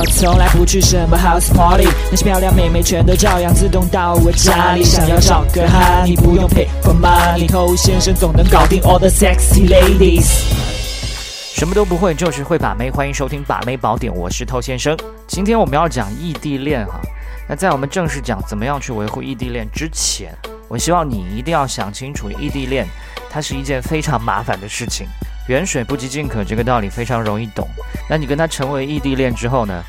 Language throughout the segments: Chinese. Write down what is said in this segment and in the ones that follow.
我从来不去什么 house party，那些漂亮妹妹全都照样自动到我家里。想要找个哈，你不用 pay for money，偷先生总能搞定 all the sexy ladies。什么都不会，就是会把妹。欢迎收听把妹宝典，我是偷先生。今天我们要讲异地恋哈。那在我们正式讲怎么样去维护异地恋之前，我希望你一定要想清楚，异地恋它是一件非常麻烦的事情。远水不及近渴这个道理非常容易懂。那你跟他成为异地恋之后呢，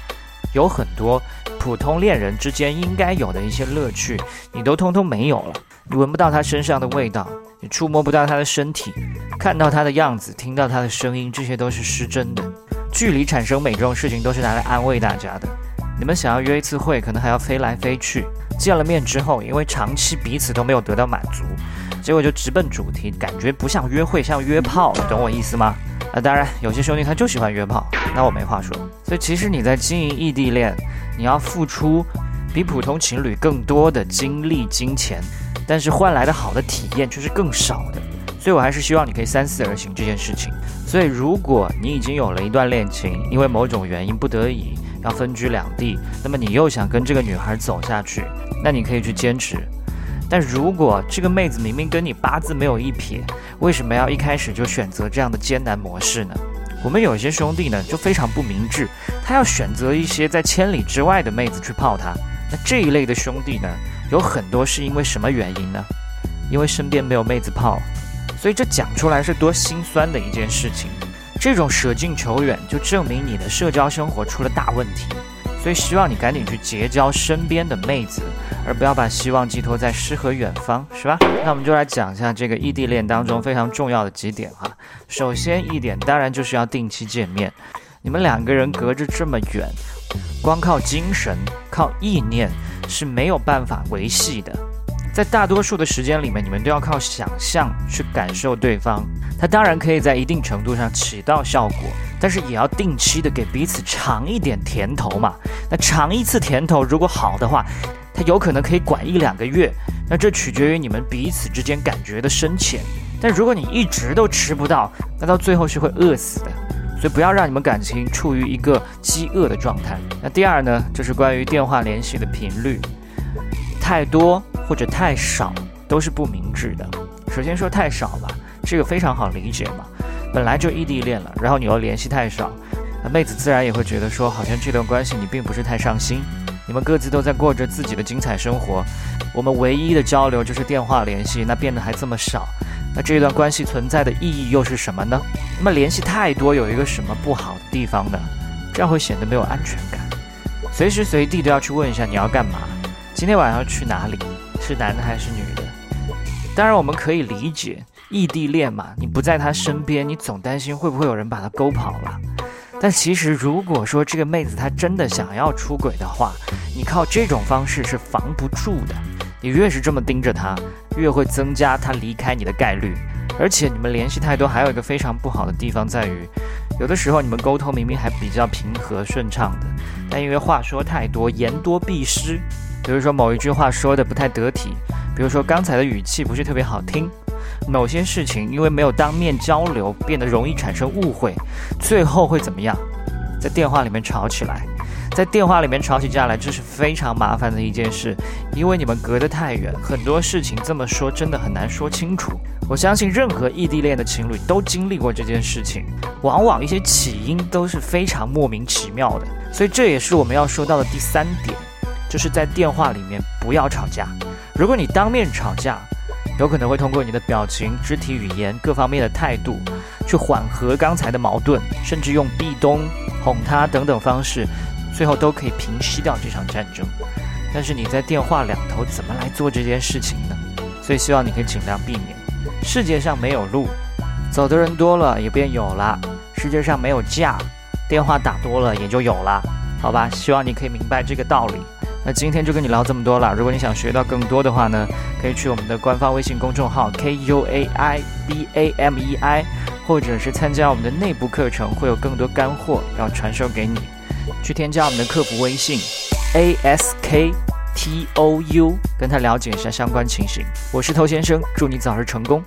有很多普通恋人之间应该有的一些乐趣，你都通通没有了。你闻不到他身上的味道，你触摸不到他的身体，看到他的样子，听到他的声音，这些都是失真的。距离产生美这种事情都是拿来安慰大家的。你们想要约一次会，可能还要飞来飞去。见了面之后，因为长期彼此都没有得到满足。结果就直奔主题，感觉不像约会，像约炮，懂我意思吗？啊，当然，有些兄弟他就喜欢约炮，那我没话说。所以其实你在经营异地恋，你要付出比普通情侣更多的精力、金钱，但是换来的好的体验却是更少的。所以我还是希望你可以三思而行这件事情。所以如果你已经有了一段恋情，因为某种原因不得已要分居两地，那么你又想跟这个女孩走下去，那你可以去坚持。但如果这个妹子明明跟你八字没有一撇，为什么要一开始就选择这样的艰难模式呢？我们有些兄弟呢就非常不明智，他要选择一些在千里之外的妹子去泡他。那这一类的兄弟呢，有很多是因为什么原因呢？因为身边没有妹子泡，所以这讲出来是多心酸的一件事情。这种舍近求远，就证明你的社交生活出了大问题。所以希望你赶紧去结交身边的妹子，而不要把希望寄托在诗和远方，是吧？那我们就来讲一下这个异地恋当中非常重要的几点哈。首先一点，当然就是要定期见面。你们两个人隔着这么远，光靠精神、靠意念是没有办法维系的。在大多数的时间里面，你们都要靠想象去感受对方。它当然可以在一定程度上起到效果。但是也要定期的给彼此尝一点甜头嘛。那尝一次甜头，如果好的话，它有可能可以管一两个月。那这取决于你们彼此之间感觉的深浅。但如果你一直都吃不到，那到最后是会饿死的。所以不要让你们感情处于一个饥饿的状态。那第二呢，就是关于电话联系的频率，太多或者太少都是不明智的。首先说太少吧，这个非常好理解嘛。本来就异地恋了，然后你又联系太少，那妹子自然也会觉得说，好像这段关系你并不是太上心。你们各自都在过着自己的精彩生活，我们唯一的交流就是电话联系，那变得还这么少，那这一段关系存在的意义又是什么呢？那么联系太多有一个什么不好的地方呢？这样会显得没有安全感，随时随地都要去问一下你要干嘛，今天晚上去哪里，是男的还是女的？当然我们可以理解。异地恋嘛，你不在他身边，你总担心会不会有人把他勾跑了。但其实，如果说这个妹子她真的想要出轨的话，你靠这种方式是防不住的。你越是这么盯着她，越会增加她离开你的概率。而且你们联系太多，还有一个非常不好的地方在于，有的时候你们沟通明明还比较平和顺畅的，但因为话说太多，言多必失。比如说某一句话说的不太得体，比如说刚才的语气不是特别好听。某些事情因为没有当面交流，变得容易产生误会，最后会怎么样？在电话里面吵起来，在电话里面吵起架来，这是非常麻烦的一件事，因为你们隔得太远，很多事情这么说真的很难说清楚。我相信任何异地恋的情侣都经历过这件事情，往往一些起因都是非常莫名其妙的，所以这也是我们要说到的第三点，就是在电话里面不要吵架。如果你当面吵架，有可能会通过你的表情、肢体语言各方面的态度，去缓和刚才的矛盾，甚至用壁咚、哄他等等方式，最后都可以平息掉这场战争。但是你在电话两头怎么来做这件事情呢？所以希望你可以尽量避免。世界上没有路，走的人多了也便有了；世界上没有架，电话打多了也就有了。好吧，希望你可以明白这个道理。那今天就跟你聊这么多了。如果你想学到更多的话呢，可以去我们的官方微信公众号 K U A I B A M E I，或者是参加我们的内部课程，会有更多干货要传授给你。去添加我们的客服微信 A S K T O U，跟他了解一下相关情形。我是头先生，祝你早日成功。